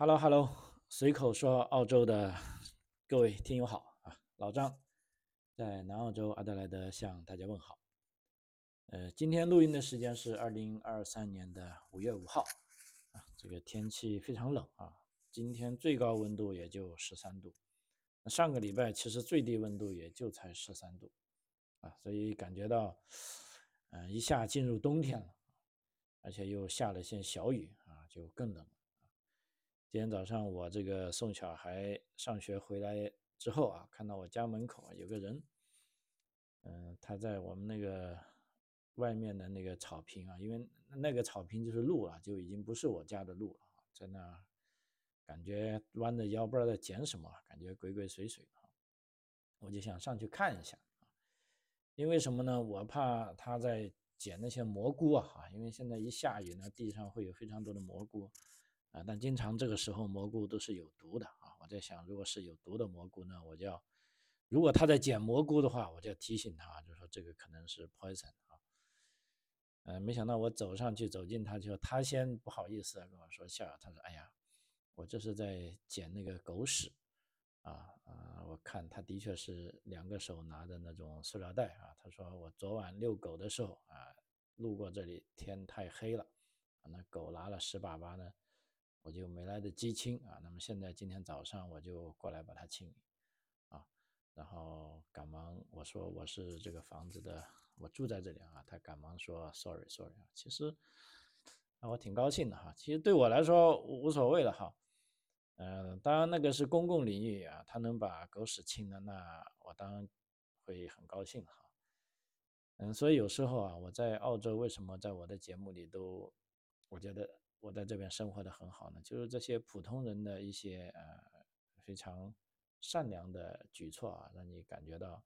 Hello，Hello，随口说澳洲的各位听友好啊，老张在南澳洲阿德莱德向大家问好。呃，今天录音的时间是二零二三年的五月五号啊，这个天气非常冷啊，今天最高温度也就十三度，上个礼拜其实最低温度也就才十三度啊，所以感觉到嗯一下进入冬天了，而且又下了些小雨啊，就更冷。今天早上我这个送小孩上学回来之后啊，看到我家门口有个人，嗯，他在我们那个外面的那个草坪啊，因为那个草坪就是路啊，就已经不是我家的路了，在那感觉弯着腰不知道在捡什么，感觉鬼鬼祟祟的，我就想上去看一下啊因为什么呢？我怕他在捡那些蘑菇啊，因为现在一下雨呢，地上会有非常多的蘑菇。啊，但经常这个时候蘑菇都是有毒的啊！我在想，如果是有毒的蘑菇呢，我就要，如果他在捡蘑菇的话，我就要提醒他，就说这个可能是 poison 啊。呃，没想到我走上去走近他，就他先不好意思跟我说笑，他说：“哎呀，我这是在捡那个狗屎啊啊！”我看他的确是两个手拿着那种塑料袋啊。他说：“我昨晚遛狗的时候啊，路过这里，天太黑了，那狗拉了屎粑粑呢。”我就没来得及清啊，那么现在今天早上我就过来把它清理啊，然后赶忙我说我是这个房子的，我住在这里啊，他赶忙说 sorry sorry 啊，其实啊我挺高兴的哈，其实对我来说无所谓了哈，嗯，当然那个是公共领域啊，他能把狗屎清了，那我当然会很高兴哈，嗯，所以有时候啊，我在澳洲为什么在我的节目里都我觉得。我在这边生活的很好呢，就是这些普通人的一些呃非常善良的举措啊，让你感觉到，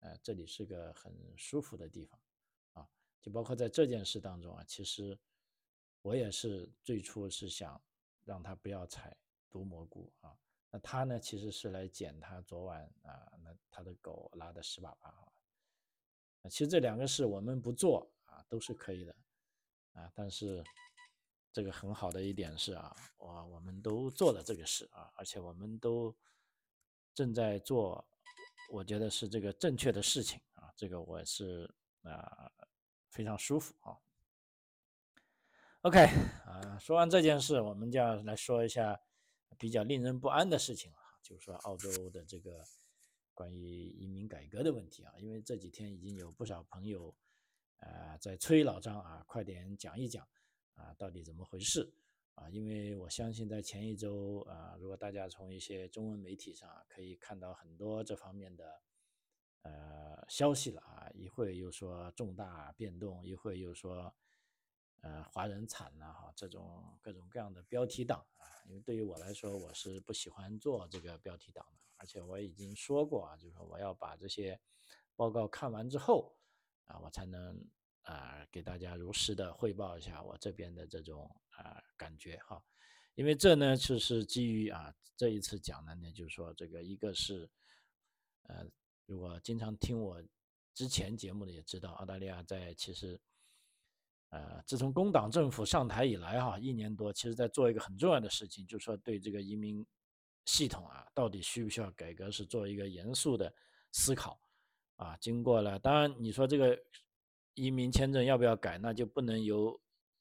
呃，这里是个很舒服的地方啊。就包括在这件事当中啊，其实我也是最初是想让他不要采毒蘑菇啊。那他呢，其实是来捡他昨晚啊，那他的狗拉的屎粑粑啊。其实这两个事我们不做啊，都是可以的啊，但是。这个很好的一点是啊，我我们都做了这个事啊，而且我们都正在做，我觉得是这个正确的事情啊，这个我是啊非常舒服啊。OK 啊，说完这件事，我们就要来说一下比较令人不安的事情了，就是说澳洲的这个关于移民改革的问题啊，因为这几天已经有不少朋友啊在催老张啊，快点讲一讲。啊，到底怎么回事啊？因为我相信在前一周啊，如果大家从一些中文媒体上可以看到很多这方面的呃消息了啊，一会又说重大变动，一会又说呃华人惨了哈，这种各种各样的标题党啊。因为对于我来说，我是不喜欢做这个标题党的，而且我已经说过啊，就是说我要把这些报告看完之后啊，我才能。啊，给大家如实的汇报一下我这边的这种啊感觉哈，因为这呢就是基于啊这一次讲的呢，就是说这个一个是，呃，如果经常听我之前节目的也知道，澳大利亚在其实，呃，自从工党政府上台以来哈，一年多，其实在做一个很重要的事情，就是说对这个移民系统啊，到底需不需要改革，是做一个严肃的思考啊。经过了，当然你说这个。移民签证要不要改？那就不能由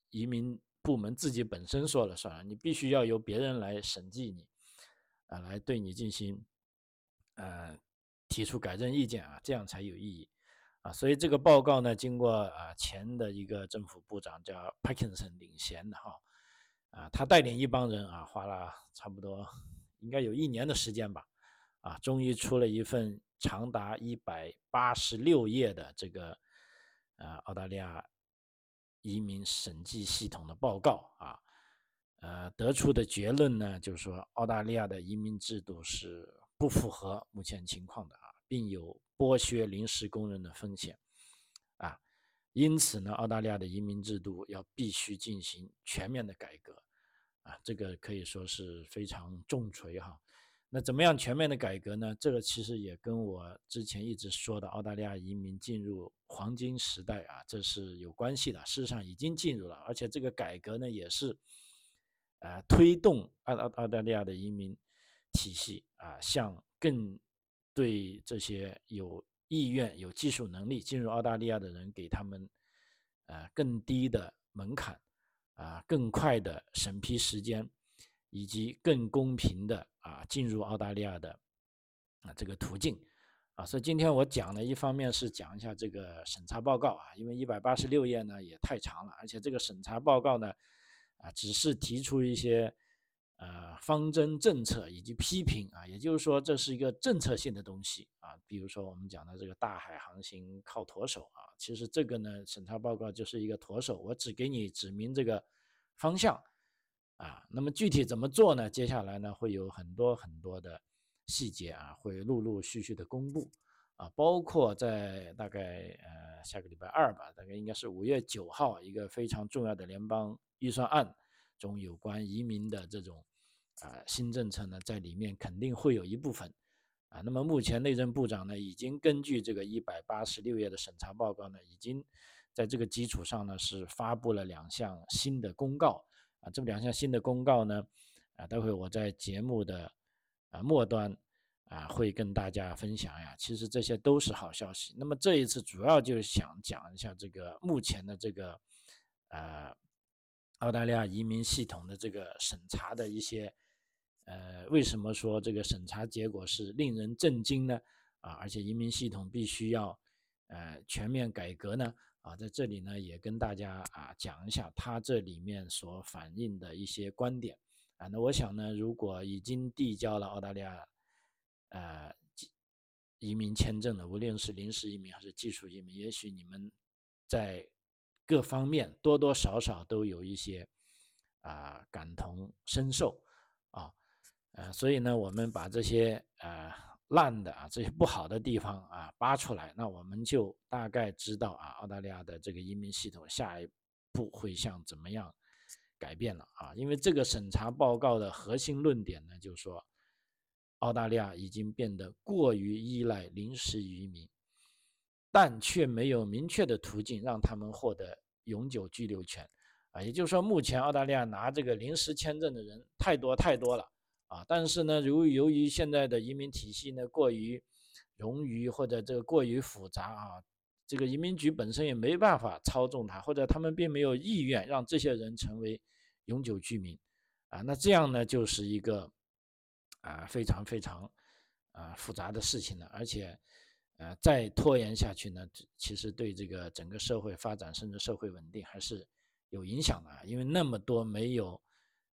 移民部门自己本身说了算了，你必须要由别人来审计你，啊，来对你进行，呃，提出改正意见啊，这样才有意义，啊，所以这个报告呢，经过啊前的一个政府部长叫 Parkinson 领衔的哈，啊，他带领一帮人啊，花了差不多应该有一年的时间吧，啊，终于出了一份长达一百八十六页的这个。呃，澳大利亚移民审计系统的报告啊，呃，得出的结论呢，就是说澳大利亚的移民制度是不符合目前情况的啊，并有剥削临时工人的风险啊，因此呢，澳大利亚的移民制度要必须进行全面的改革啊，这个可以说是非常重锤哈。那怎么样全面的改革呢？这个其实也跟我之前一直说的澳大利亚移民进入黄金时代啊，这是有关系的。事实上已经进入了，而且这个改革呢，也是呃推动澳澳澳大利亚的移民体系啊，向更对这些有意愿、有技术能力进入澳大利亚的人，给他们呃更低的门槛啊，更快的审批时间，以及更公平的啊进入澳大利亚的啊这个途径。啊，所以今天我讲呢，一方面是讲一下这个审查报告啊，因为一百八十六页呢也太长了，而且这个审查报告呢，啊，只是提出一些呃方针政策以及批评啊，也就是说这是一个政策性的东西啊，比如说我们讲的这个大海航行靠舵手啊，其实这个呢审查报告就是一个舵手，我只给你指明这个方向啊，那么具体怎么做呢？接下来呢会有很多很多的。细节啊，会陆陆续续的公布啊，包括在大概呃下个礼拜二吧，大概应该是五月九号，一个非常重要的联邦预算案中有关移民的这种啊新政策呢，在里面肯定会有一部分啊。那么目前内政部长呢，已经根据这个一百八十六页的审查报告呢，已经在这个基础上呢，是发布了两项新的公告啊。这么两项新的公告呢，啊，待会我在节目的。啊，末端啊会跟大家分享呀，其实这些都是好消息。那么这一次主要就是想讲一下这个目前的这个呃澳大利亚移民系统的这个审查的一些呃，为什么说这个审查结果是令人震惊呢？啊，而且移民系统必须要呃全面改革呢？啊，在这里呢也跟大家啊讲一下他这里面所反映的一些观点。啊，那我想呢，如果已经递交了澳大利亚，呃，移民签证的，无论是临时移民还是技术移民，也许你们在各方面多多少少都有一些啊感同身受啊，呃，所以呢，我们把这些呃烂的啊这些不好的地方啊扒出来，那我们就大概知道啊，澳大利亚的这个移民系统下一步会像怎么样。改变了啊，因为这个审查报告的核心论点呢，就是说澳大利亚已经变得过于依赖临时移民，但却没有明确的途径让他们获得永久居留权啊。也就是说，目前澳大利亚拿这个临时签证的人太多太多了啊。但是呢，由由于现在的移民体系呢过于冗余或者这个过于复杂啊。这个移民局本身也没办法操纵它，或者他们并没有意愿让这些人成为永久居民，啊，那这样呢就是一个啊非常非常啊复杂的事情了，而且呃再拖延下去呢，其实对这个整个社会发展甚至社会稳定还是有影响的，因为那么多没有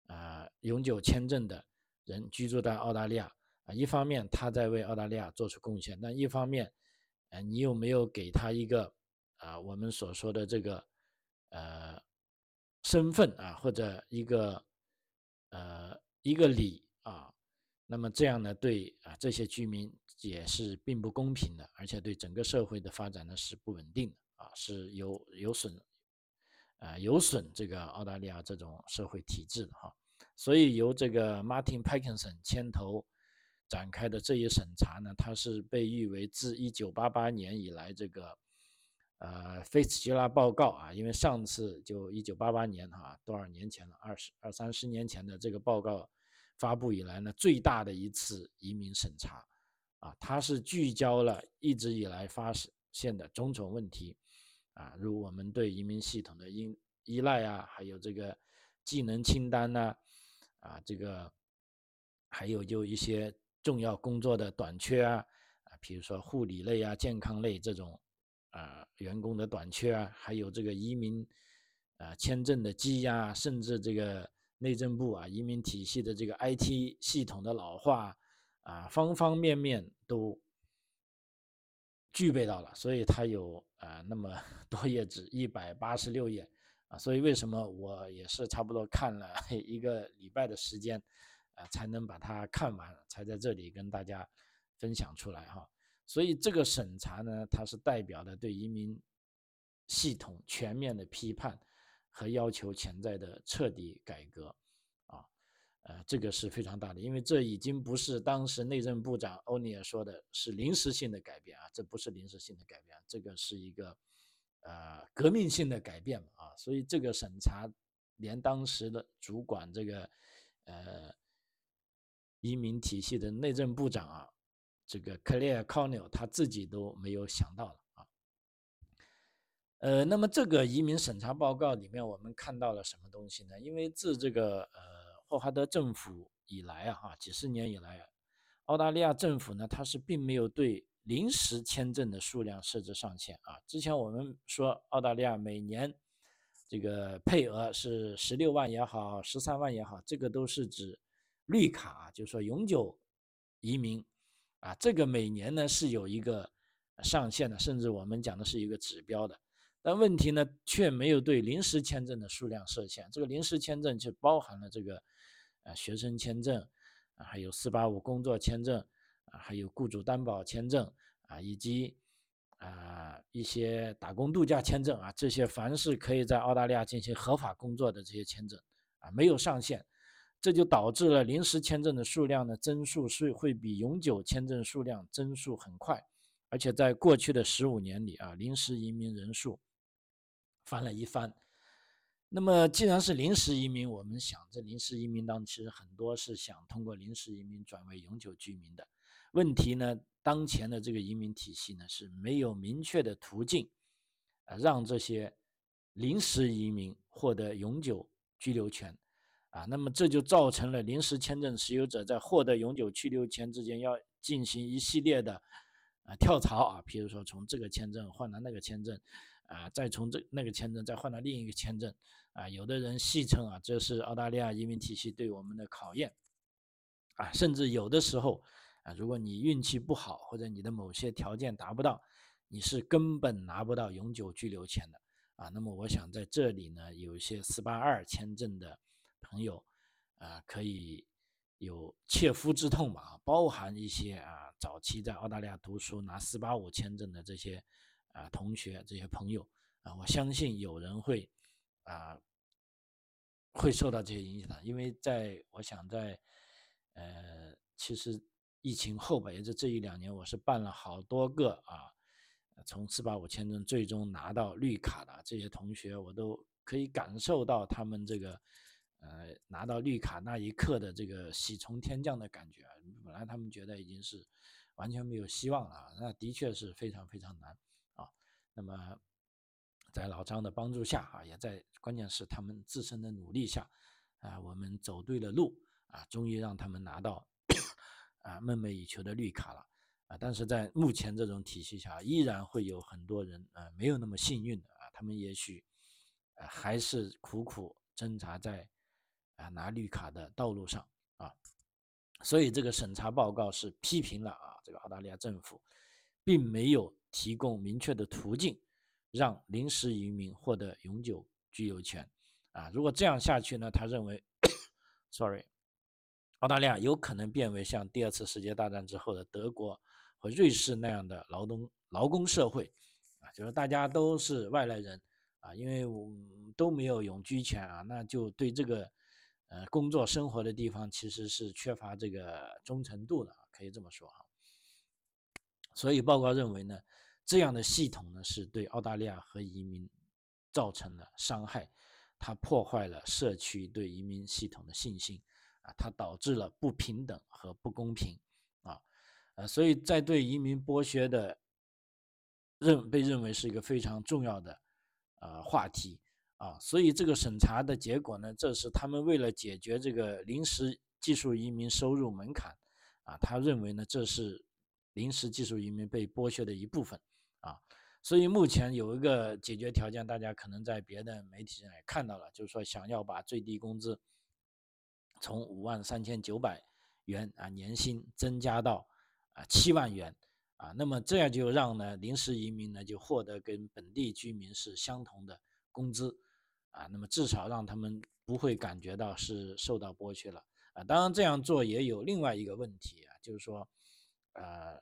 啊永久签证的人居住在澳大利亚啊，一方面他在为澳大利亚做出贡献，但一方面。呃，你有没有给他一个啊，我们所说的这个呃身份啊，或者一个呃一个礼啊？那么这样呢，对啊这些居民也是并不公平的，而且对整个社会的发展呢是不稳定的啊，是有有损啊有损这个澳大利亚这种社会体制的哈。所以由这个 Martin Parkinson 牵头。展开的这一审查呢，它是被誉为自一九八八年以来这个呃菲茨杰拉报告啊，因为上次就一九八八年哈多少年前了，二十二三十年前的这个报告发布以来呢，最大的一次移民审查啊，它是聚焦了一直以来发现的种种问题啊，如我们对移民系统的依依赖啊，还有这个技能清单呐啊，啊这个还有就一些。重要工作的短缺啊，啊，比如说护理类啊、健康类这种啊员工的短缺啊，还有这个移民啊签证的积压，甚至这个内政部啊移民体系的这个 IT 系统的老化啊，方方面面都具备到了，所以它有啊那么多页纸，一百八十六页啊，所以为什么我也是差不多看了 一个礼拜的时间。啊，才能把它看完，才在这里跟大家分享出来哈。所以这个审查呢，它是代表的对移民系统全面的批判和要求潜在的彻底改革啊。呃，这个是非常大的，因为这已经不是当时内政部长欧尼尔说的是临时性的改变啊，这不是临时性的改变，这个是一个呃革命性的改变啊。所以这个审查连当时的主管这个呃移民体系的内政部长啊，这个克利尔康纽他自己都没有想到了啊。呃，那么这个移民审查报告里面，我们看到了什么东西呢？因为自这个呃霍华德政府以来啊，哈，几十年以来，澳大利亚政府呢，它是并没有对临时签证的数量设置上限啊。之前我们说澳大利亚每年这个配额是十六万也好，十三万也好，这个都是指绿卡，就是说永久移民啊，这个每年呢是有一个上限的，甚至我们讲的是一个指标的。但问题呢，却没有对临时签证的数量设限。这个临时签证就包含了这个，呃，学生签证，啊，还有四八五工作签证，啊，还有雇主担保签证，啊，以及啊一些打工度假签证，啊，这些凡是可以在澳大利亚进行合法工作的这些签证，啊，没有上限。这就导致了临时签证的数量呢增速是会比永久签证数量增速很快，而且在过去的十五年里，啊，临时移民人数。翻了一番，那么既然是临时移民，我们想这临时移民当中，其实很多是想通过临时移民转为永久居民的。问题呢，当前的这个移民体系呢是没有明确的途径，啊，让这些临时移民获得永久居留权，啊，那么这就造成了临时签证持有者在获得永久居留权之间要进行一系列的啊跳槽啊，比如说从这个签证换到那个签证。啊，再从这那个签证再换到另一个签证，啊，有的人戏称啊，这是澳大利亚移民体系对我们的考验，啊，甚至有的时候，啊，如果你运气不好或者你的某些条件达不到，你是根本拿不到永久居留权的，啊，那么我想在这里呢，有一些四八二签证的朋友，啊，可以有切肤之痛吧，包含一些啊，早期在澳大利亚读书拿四八五签证的这些。啊，同学这些朋友啊，我相信有人会啊会受到这些影响，因为在我想在呃，其实疫情后吧，也就这一两年，我是办了好多个啊，从四八五签证最终拿到绿卡的这些同学，我都可以感受到他们这个呃拿到绿卡那一刻的这个喜从天降的感觉啊。本来他们觉得已经是完全没有希望了，那的确是非常非常难啊。那么，在老张的帮助下啊，也在关键是他们自身的努力下，啊，我们走对了路啊，终于让他们拿到啊梦寐以求的绿卡了啊。但是在目前这种体系下，依然会有很多人啊没有那么幸运的啊，他们也许啊还是苦苦挣扎在啊拿绿卡的道路上啊。所以这个审查报告是批评了啊这个澳大利亚政府，并没有。提供明确的途径，让临时移民获得永久居留权，啊，如果这样下去呢？他认为，sorry，澳大利亚有可能变为像第二次世界大战之后的德国和瑞士那样的劳动劳工社会，啊，就是大家都是外来人，啊，因为我都没有永居权啊，那就对这个呃工作生活的地方其实是缺乏这个忠诚度的，可以这么说哈。所以报告认为呢。这样的系统呢，是对澳大利亚和移民造成了伤害，它破坏了社区对移民系统的信心，它导致了不平等和不公平，啊，呃，所以在对移民剥削的认被认为是一个非常重要的呃话题，啊，所以这个审查的结果呢，这是他们为了解决这个临时技术移民收入门槛，啊，他认为呢，这是临时技术移民被剥削的一部分。啊，所以目前有一个解决条件，大家可能在别的媒体上也看到了，就是说想要把最低工资从五万三千九百元啊年薪增加到啊七万元啊，那么这样就让呢临时移民呢就获得跟本地居民是相同的工资啊，那么至少让他们不会感觉到是受到剥削了啊。当然这样做也有另外一个问题啊，就是说呃。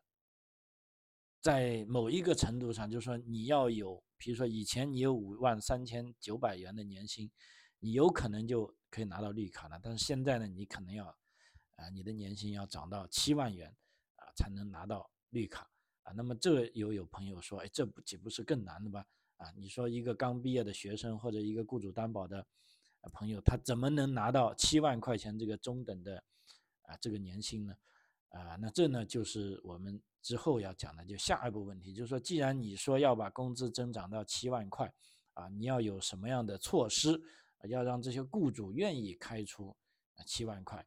在某一个程度上，就是说你要有，比如说以前你有五万三千九百元的年薪，你有可能就可以拿到绿卡了。但是现在呢，你可能要，啊，你的年薪要涨到七万元，啊，才能拿到绿卡，啊，那么这又有朋友说，哎，这不岂不是更难的吗？啊，你说一个刚毕业的学生或者一个雇主担保的，朋友，他怎么能拿到七万块钱这个中等的啊这个年薪呢？啊，那这呢就是我们之后要讲的，就下一步问题，就是说，既然你说要把工资增长到七万块，啊，你要有什么样的措施，要让这些雇主愿意开出啊七万块？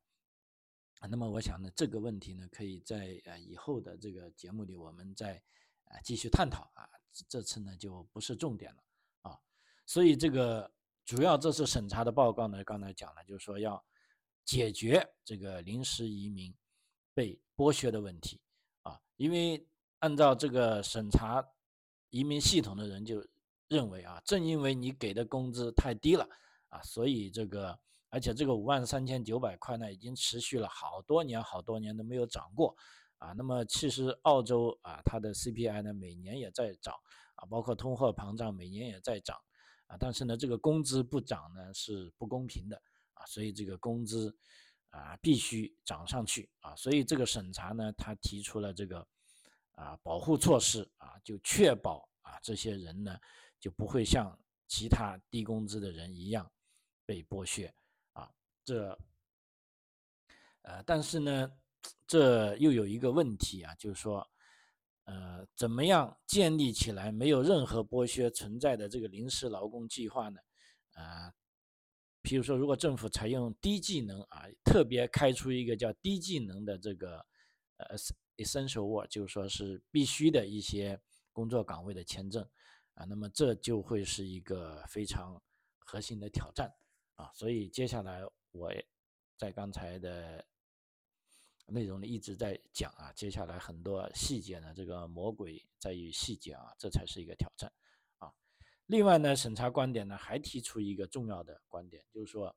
啊，那么我想呢，这个问题呢，可以在呃以后的这个节目里，我们再啊继续探讨啊，这次呢就不是重点了啊，所以这个主要这次审查的报告呢，刚才讲了，就是说要解决这个临时移民。被剥削的问题啊，因为按照这个审查移民系统的人就认为啊，正因为你给的工资太低了啊，所以这个而且这个五万三千九百块呢，已经持续了好多年好多年都没有涨过啊。那么其实澳洲啊，它的 CPI 呢每年也在涨啊，包括通货膨胀每年也在涨啊，但是呢这个工资不涨呢是不公平的啊，所以这个工资。啊，必须涨上去啊！所以这个审查呢，他提出了这个啊保护措施啊，就确保啊这些人呢就不会像其他低工资的人一样被剥削啊。这呃，但是呢，这又有一个问题啊，就是说，呃，怎么样建立起来没有任何剥削存在的这个临时劳工计划呢？啊？比如说，如果政府采用低技能啊，特别开出一个叫低技能的这个呃 essential work，就是说是必须的一些工作岗位的签证啊，那么这就会是一个非常核心的挑战啊。所以接下来我在刚才的内容里一直在讲啊，接下来很多细节呢，这个魔鬼在于细节啊，这才是一个挑战啊。另外呢，审查观点呢还提出一个重要的观点，就是说，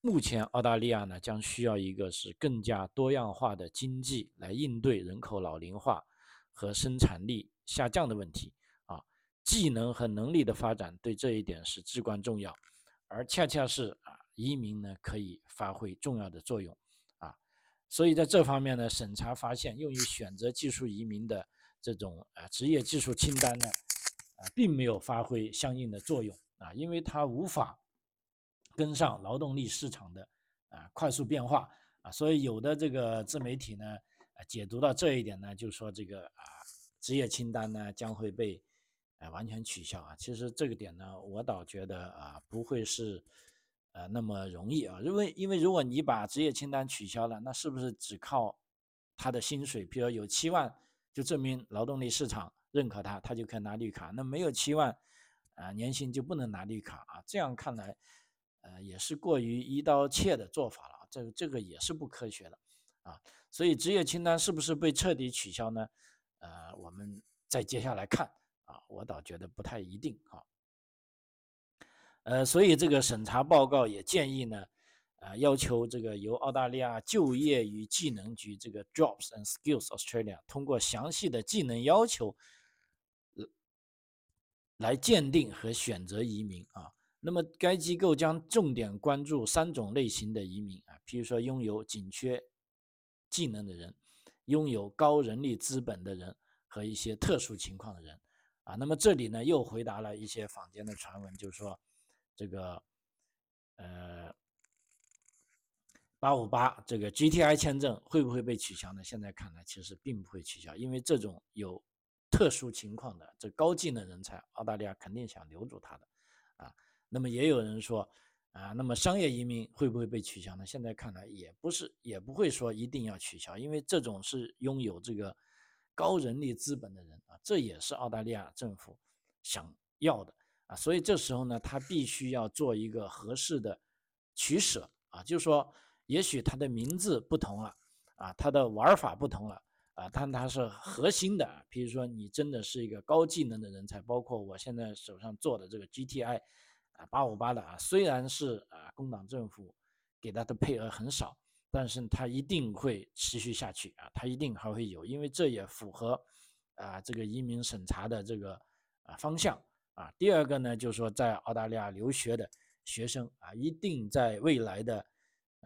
目前澳大利亚呢将需要一个是更加多样化的经济来应对人口老龄化和生产力下降的问题啊，技能和能力的发展对这一点是至关重要，而恰恰是啊移民呢可以发挥重要的作用啊，所以在这方面呢，审查发现用于选择技术移民的这种啊职业技术清单呢。啊并没有发挥相应的作用啊，因为它无法跟上劳动力市场的啊快速变化啊，所以有的这个自媒体呢，解读到这一点呢，就说这个啊职业清单呢将会被哎完全取消啊。其实这个点呢，我倒觉得啊不会是呃那么容易啊，因为因为如果你把职业清单取消了，那是不是只靠他的薪水，比如有七万，就证明劳动力市场？认可他，他就可以拿绿卡。那没有七万，啊，年薪就不能拿绿卡啊。这样看来，呃，也是过于一刀切的做法了。这这个也是不科学的，啊。所以职业清单是不是被彻底取消呢？呃，我们再接下来看啊。我倒觉得不太一定啊。呃，所以这个审查报告也建议呢。啊，要求这个由澳大利亚就业与技能局这个 Jobs and Skills Australia 通过详细的技能要求，来鉴定和选择移民啊。那么该机构将重点关注三种类型的移民啊，比如说拥有紧缺技能的人，拥有高人力资本的人和一些特殊情况的人啊。那么这里呢又回答了一些坊间的传闻，就是说这个呃。八五八这个 GTI 签证会不会被取消呢？现在看来其实并不会取消，因为这种有特殊情况的这高技能人才，澳大利亚肯定想留住他的啊。那么也有人说啊，那么商业移民会不会被取消呢？现在看来也不是，也不会说一定要取消，因为这种是拥有这个高人力资本的人啊，这也是澳大利亚政府想要的啊。所以这时候呢，他必须要做一个合适的取舍啊，就是说。也许他的名字不同了，啊，他的玩法不同了，啊，但他是核心的。比如说，你真的是一个高技能的人才，包括我现在手上做的这个 GTI，啊，八五八的啊，虽然是啊工党政府给他的配额很少，但是它一定会持续下去啊，它一定还会有，因为这也符合啊这个移民审查的这个啊方向啊。第二个呢，就是说在澳大利亚留学的学生啊，一定在未来的。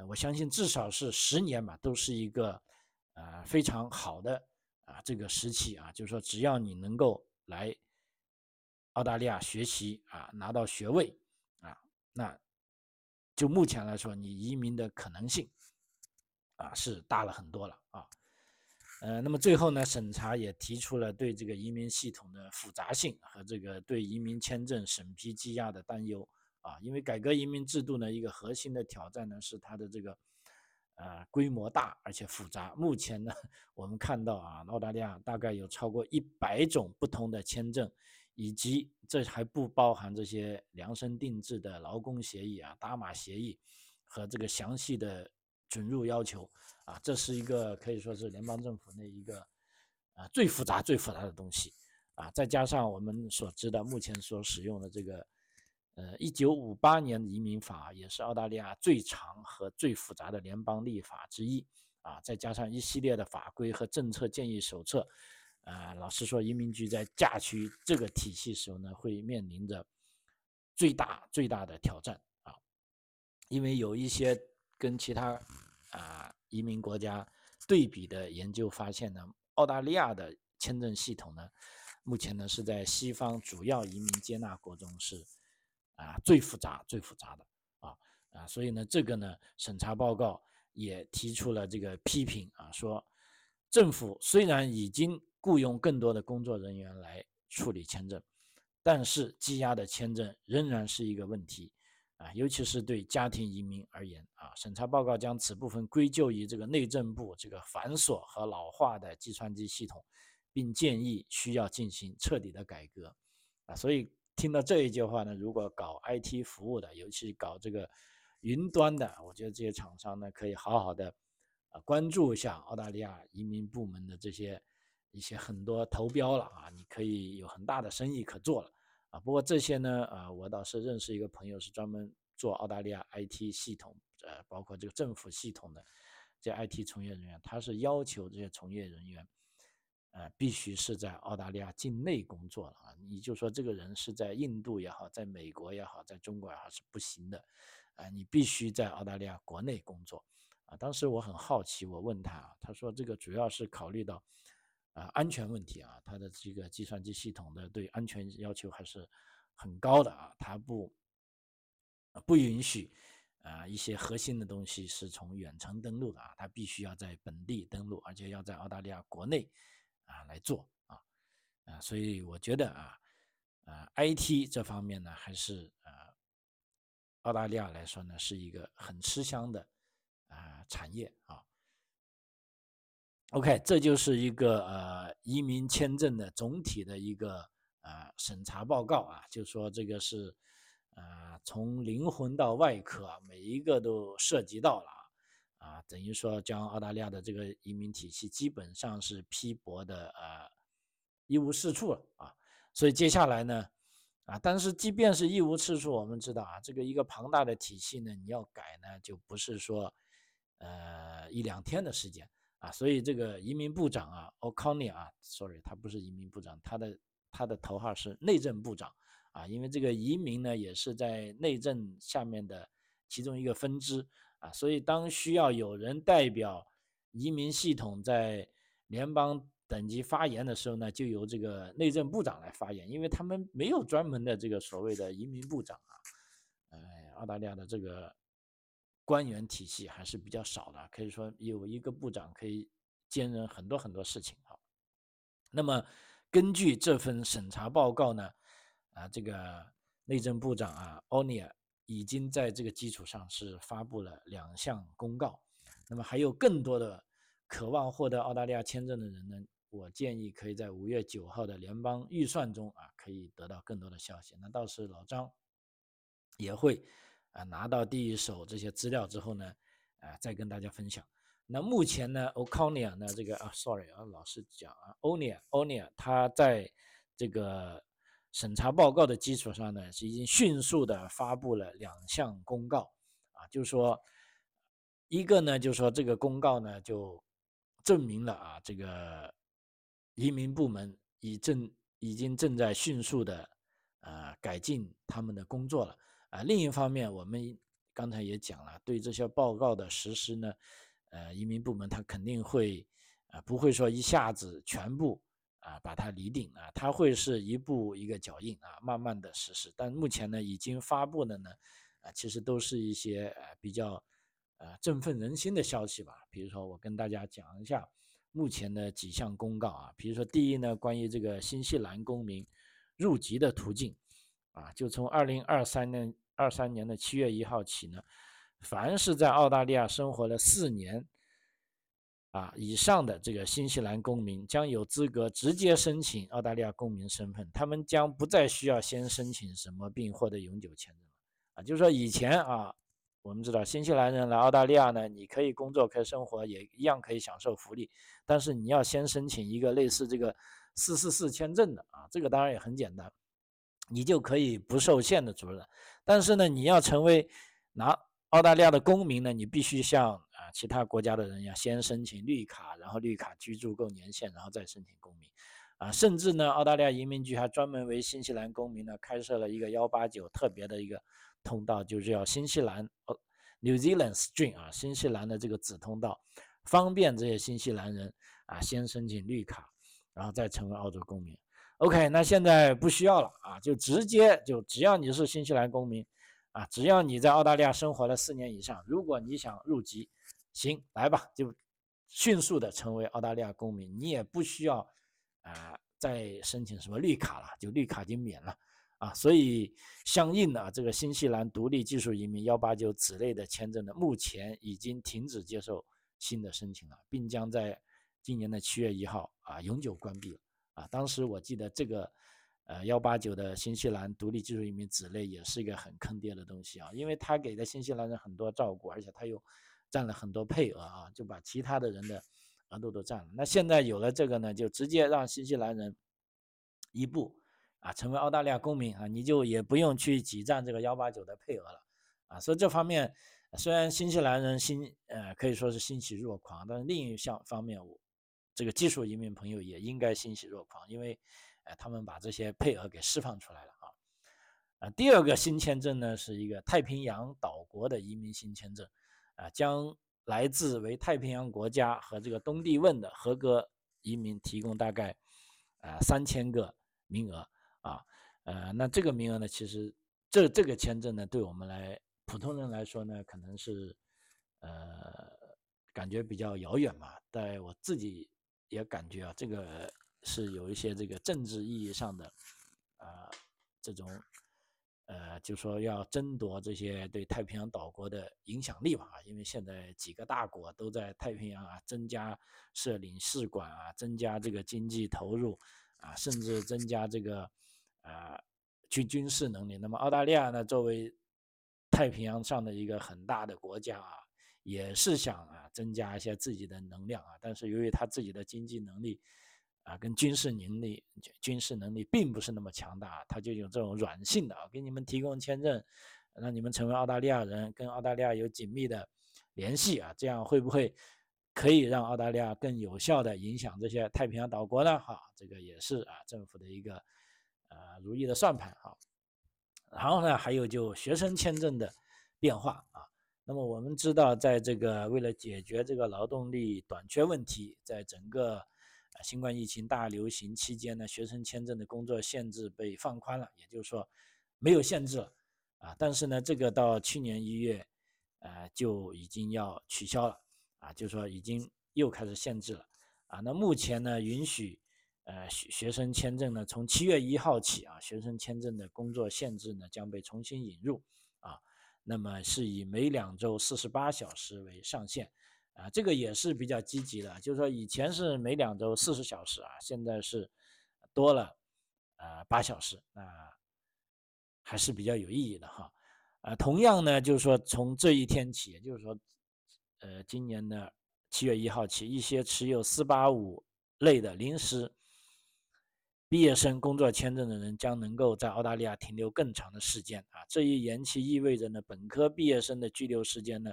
我相信至少是十年吧，都是一个呃非常好的啊这个时期啊，就是说只要你能够来澳大利亚学习啊，拿到学位啊，那就目前来说，你移民的可能性啊是大了很多了啊。呃，那么最后呢，审查也提出了对这个移民系统的复杂性和这个对移民签证审批积压的担忧啊。因为改革移民制度呢，一个核心的挑战呢是它的这个呃规模大而且复杂。目前呢，我们看到啊，澳大利亚大概有超过一百种不同的签证。以及这还不包含这些量身定制的劳工协议啊、打码协议和这个详细的准入要求啊，这是一个可以说是联邦政府那一个啊最复杂、最复杂的东西啊。再加上我们所知的目前所使用的这个呃一九五八年移民法，也是澳大利亚最长和最复杂的联邦立法之一啊。再加上一系列的法规和政策建议手册。啊，老实说，移民局在驾驭这个体系时候呢，会面临着最大最大的挑战啊，因为有一些跟其他啊移民国家对比的研究发现呢，澳大利亚的签证系统呢，目前呢是在西方主要移民接纳国中是啊最复杂最复杂的啊啊，所以呢，这个呢审查报告也提出了这个批评啊，说政府虽然已经雇佣更多的工作人员来处理签证，但是积压的签证仍然是一个问题啊，尤其是对家庭移民而言啊。审查报告将此部分归咎于这个内政部这个繁琐和老化的计算机系统，并建议需要进行彻底的改革啊。所以听到这一句话呢，如果搞 IT 服务的，尤其搞这个云端的，我觉得这些厂商呢，可以好好的啊关注一下澳大利亚移民部门的这些。一些很多投标了啊，你可以有很大的生意可做了啊。不过这些呢，啊，我倒是认识一个朋友，是专门做澳大利亚 IT 系统，呃，包括这个政府系统的这 IT 从业人员，他是要求这些从业人员，呃，必须是在澳大利亚境内工作了啊。你就说这个人是在印度也好，在美国也好，在中国也好是不行的，啊，你必须在澳大利亚国内工作啊。当时我很好奇，我问他，他说这个主要是考虑到。啊，安全问题啊，它的这个计算机系统的对安全要求还是很高的啊，它不不允许啊一些核心的东西是从远程登录的啊，它必须要在本地登录，而且要在澳大利亚国内啊来做啊啊，所以我觉得啊啊 IT 这方面呢，还是啊澳大利亚来说呢，是一个很吃香的啊产业啊。OK，这就是一个呃移民签证的总体的一个呃审查报告啊，就说这个是呃从灵魂到外壳每一个都涉及到了啊，等于说将澳大利亚的这个移民体系基本上是批驳的呃一无是处了啊，所以接下来呢啊，但是即便是一无是处，我们知道啊，这个一个庞大的体系呢，你要改呢，就不是说呃一两天的时间。啊，所以这个移民部长啊，O'Connor 啊，sorry，他不是移民部长，他的他的头号是内政部长啊，因为这个移民呢也是在内政下面的其中一个分支啊，所以当需要有人代表移民系统在联邦等级发言的时候呢，就由这个内政部长来发言，因为他们没有专门的这个所谓的移民部长啊，哎，澳大利亚的这个。官员体系还是比较少的，可以说有一个部长可以兼任很多很多事情啊。那么根据这份审查报告呢，啊，这个内政部长啊，奥尼尔已经在这个基础上是发布了两项公告。那么还有更多的渴望获得澳大利亚签证的人呢，我建议可以在五月九号的联邦预算中啊，可以得到更多的消息。那到时老张也会。啊，拿到第一手这些资料之后呢，啊，再跟大家分享。那目前呢，O'Connor 呢，这个啊，sorry 啊，老是讲啊，O'Neill，O'Neill，他在这个审查报告的基础上呢，是已经迅速的发布了两项公告啊，就是说，一个呢，就是说这个公告呢，就证明了啊，这个移民部门已正已经正在迅速的呃改进他们的工作了。啊，另一方面，我们刚才也讲了，对这些报告的实施呢，呃，移民部门他肯定会，啊，不会说一下子全部啊把它拟定啊，他会是一步一个脚印啊，慢慢的实施。但目前呢，已经发布的呢，啊，其实都是一些呃比较呃振奋人心的消息吧。比如说，我跟大家讲一下目前的几项公告啊，比如说第一呢，关于这个新西兰公民入籍的途径啊，就从二零二三年二三年的七月一号起呢，凡是在澳大利亚生活了四年。啊，以上的这个新西兰公民将有资格直接申请澳大利亚公民身份，他们将不再需要先申请什么并获得永久签证了。啊，就是说以前啊，我们知道新西兰人来澳大利亚呢，你可以工作可以生活，也一样可以享受福利，但是你要先申请一个类似这个四四四签证的啊，这个当然也很简单，你就可以不受限的住人。但是呢，你要成为拿澳大利亚的公民呢，你必须像啊。其他国家的人一样先申请绿卡，然后绿卡居住够年限，然后再申请公民，啊，甚至呢，澳大利亚移民局还专门为新西兰公民呢开设了一个幺八九特别的一个通道，就是叫新西兰哦，New Zealand Stream 啊，新西兰的这个子通道，方便这些新西兰人啊先申请绿卡，然后再成为澳洲公民。OK，那现在不需要了啊，就直接就只要你是新西兰公民啊，只要你在澳大利亚生活了四年以上，如果你想入籍。行，来吧，就迅速的成为澳大利亚公民，你也不需要啊再申请什么绿卡了，就绿卡已经免了啊，所以相应的啊这个新西兰独立技术移民幺八九此类的签证呢，目前已经停止接受新的申请了，并将在今年的七月一号啊永久关闭了啊。当时我记得这个呃幺八九的新西兰独立技术移民子类也是一个很坑爹的东西啊，因为他给的新西兰人很多照顾，而且他又。占了很多配额啊，就把其他的人的额度都占了。那现在有了这个呢，就直接让新西兰人一步啊成为澳大利亚公民啊，你就也不用去挤占这个幺八九的配额了啊。所以这方面虽然新西兰人欣呃可以说是欣喜若狂，但是另一项方面，我这个技术移民朋友也应该欣喜若狂，因为呃他们把这些配额给释放出来了啊。啊，第二个新签证呢是一个太平洋岛国的移民新签证。啊，将来自为太平洋国家和这个东帝汶的合格移民提供大概啊三千个名额啊，呃，那这个名额呢，其实这这个签证呢，对我们来普通人来说呢，可能是呃感觉比较遥远嘛。但我自己也感觉啊，这个是有一些这个政治意义上的啊这种。呃，就说要争夺这些对太平洋岛国的影响力吧，因为现在几个大国都在太平洋啊增加设领事馆啊，增加这个经济投入啊，甚至增加这个啊军军事能力。那么澳大利亚呢，作为太平洋上的一个很大的国家啊，也是想啊增加一些自己的能量啊，但是由于他自己的经济能力。啊，跟军事能力、军事能力并不是那么强大，他就有这种软性的啊，给你们提供签证，让你们成为澳大利亚人，跟澳大利亚有紧密的联系啊，这样会不会可以让澳大利亚更有效的影响这些太平洋岛国呢？哈，这个也是啊，政府的一个呃如意的算盘哈。然后呢，还有就学生签证的变化，那么我们知道，在这个为了解决这个劳动力短缺问题，在整个新冠疫情大流行期间呢，学生签证的工作限制被放宽了，也就是说没有限制了啊。但是呢，这个到去年一月，呃就已经要取消了啊，就是说已经又开始限制了啊。那目前呢，允许呃学学生签证呢，从七月一号起啊，学生签证的工作限制呢将被重新引入啊。那么是以每两周四十八小时为上限。啊，这个也是比较积极的，就是说以前是每两周四十小时啊，现在是多了呃八小时，那还是比较有意义的哈。啊，同样呢，就是说从这一天起，也就是说，呃，今年的七月一号起，一些持有四八五类的临时毕业生工作签证的人将能够在澳大利亚停留更长的时间。啊。这一延期意味着呢，本科毕业生的居留时间呢。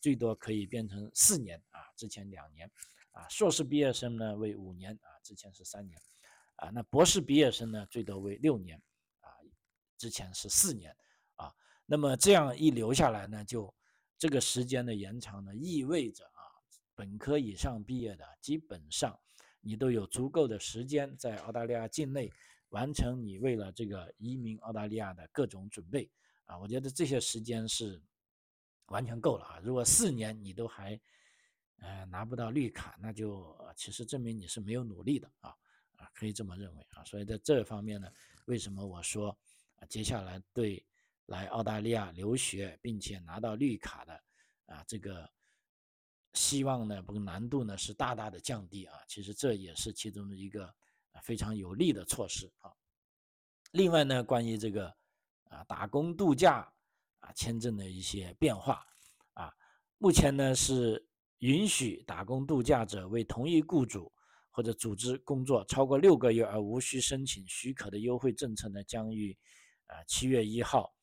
最多可以变成四年。啊，之前两年，啊，硕士毕业生呢为五年。啊，之前是三年，啊，那博士毕业生呢最多为六年，啊，之前是四年，啊，那么这样一留下来呢，就这个时间的延长呢，意味着啊，本科以上毕业的基本上你都有足够的时间在澳大利亚境内完成你为了这个移民澳大利亚的各种准备。啊，我觉得这些时间是完全够了啊。如果四年你都还呃拿不到绿卡，那就其实证明你是没有努力的啊啊，可以这么认为啊。所以在这方面呢，为什么我说啊，接下来对来澳大利亚留学并且拿到绿卡的啊这个。希望呢，不难度呢是大大的降低啊，其实这也是其中的一个非常有利的措施啊。另外呢，关于这个啊打工度假啊签证的一些变化啊，目前呢是允许打工度假者为同一雇主或者组织工作超过六个月而无需申请许可的优惠政策呢，将于啊七月一号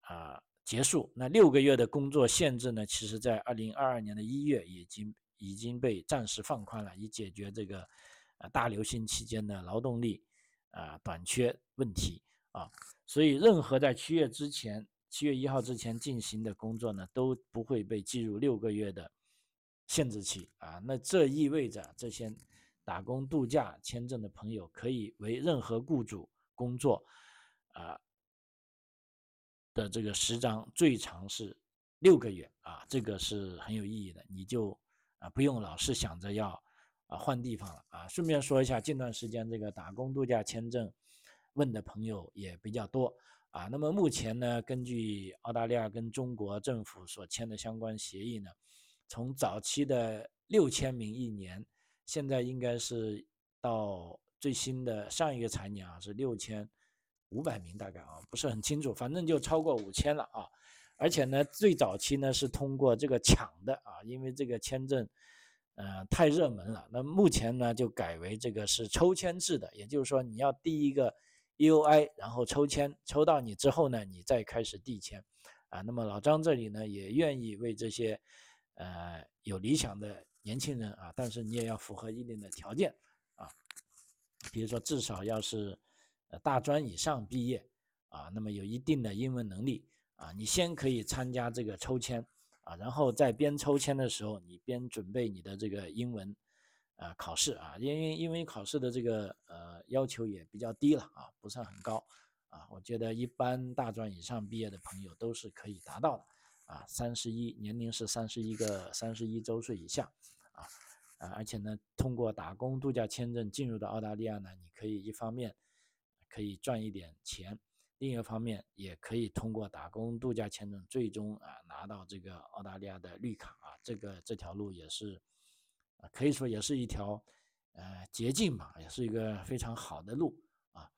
啊。结束那六个月的工作限制呢？其实，在二零二二年的一月已经已经被暂时放宽了，以解决这个呃大流行期间的劳动力啊短缺问题啊。所以，任何在七月之前、七月一号之前进行的工作呢，都不会被计入六个月的限制期啊。那这意味着这些打工度假签证的朋友可以为任何雇主工作啊。的这个十张最长是六个月啊，这个是很有意义的，你就啊不用老是想着要啊换地方了啊。顺便说一下，近段时间这个打工度假签证问的朋友也比较多啊。那么目前呢，根据澳大利亚跟中国政府所签的相关协议呢，从早期的六千名一年，现在应该是到最新的上一个财年啊是六千。五百名大概啊，不是很清楚，反正就超过五千了啊。而且呢，最早期呢是通过这个抢的啊，因为这个签证，呃，太热门了。那目前呢就改为这个是抽签制的，也就是说你要第一个 U I，然后抽签，抽到你之后呢，你再开始递签啊。那么老张这里呢也愿意为这些呃有理想的年轻人啊，但是你也要符合一定的条件啊，比如说至少要是。呃，大专以上毕业啊，那么有一定的英文能力啊，你先可以参加这个抽签啊，然后在边抽签的时候，你边准备你的这个英文呃考试啊，因为因为考试的这个呃要求也比较低了啊，不算很高啊，我觉得一般大专以上毕业的朋友都是可以达到的啊，三十一年龄是三十一个三十一周岁以下啊啊，而且呢，通过打工度假签证进入到澳大利亚呢，你可以一方面。可以赚一点钱，另一方面也可以通过打工度假签证，最终啊拿到这个澳大利亚的绿卡啊，这个这条路也是啊，可以说也是一条呃捷径吧，也是一个非常好的路啊，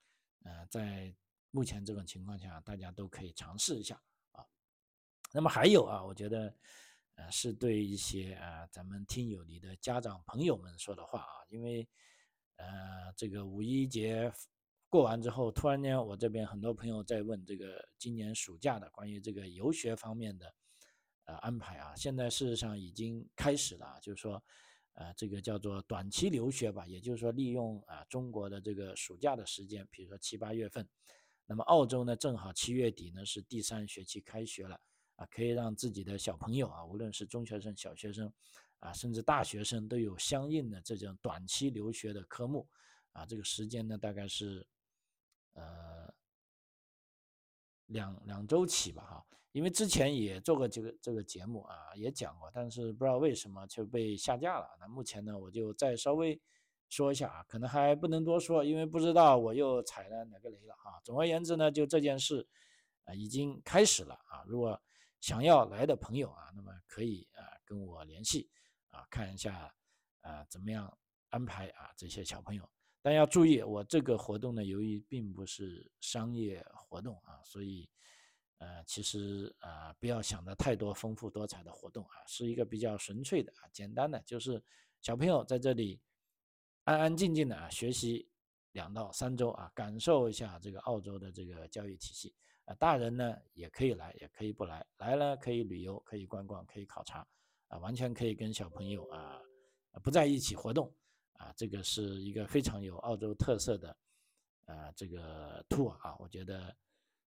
呃，在目前这种情况下，大家都可以尝试一下啊。那么还有啊，我觉得呃是对一些啊咱们听友里的家长朋友们说的话啊，因为呃这个五一节。过完之后，突然间我这边很多朋友在问这个今年暑假的关于这个游学方面的呃安排啊，现在事实上已经开始了，就是说，呃，这个叫做短期留学吧，也就是说利用啊中国的这个暑假的时间，比如说七八月份，那么澳洲呢正好七月底呢是第三学期开学了啊，可以让自己的小朋友啊，无论是中学生、小学生啊，甚至大学生都有相应的这种短期留学的科目啊，这个时间呢大概是。呃，两两周起吧，哈，因为之前也做过这个这个节目啊，也讲过，但是不知道为什么就被下架了。那目前呢，我就再稍微说一下啊，可能还不能多说，因为不知道我又踩了哪个雷了啊。总而言之呢，就这件事啊已经开始了啊。如果想要来的朋友啊，那么可以啊跟我联系啊，看一下啊怎么样安排啊这些小朋友。但要注意，我这个活动呢，由于并不是商业活动啊，所以，呃，其实啊，不要想的太多丰富多彩的活动啊，是一个比较纯粹的啊，简单的，就是小朋友在这里安安静静的啊学习两到三周啊，感受一下这个澳洲的这个教育体系啊，大人呢也可以来，也可以不来，来了可以旅游，可以观光，可以考察啊，完全可以跟小朋友啊不在一起活动。啊，这个是一个非常有澳洲特色的，呃，这个 tour 啊，我觉得，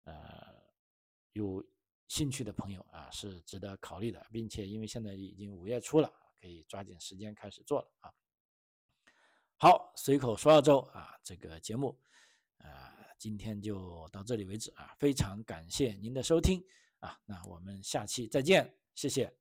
呃，有兴趣的朋友啊是值得考虑的，并且因为现在已经五月初了，可以抓紧时间开始做了啊。好，随口说澳洲啊，这个节目啊今天就到这里为止啊，非常感谢您的收听啊，那我们下期再见，谢谢。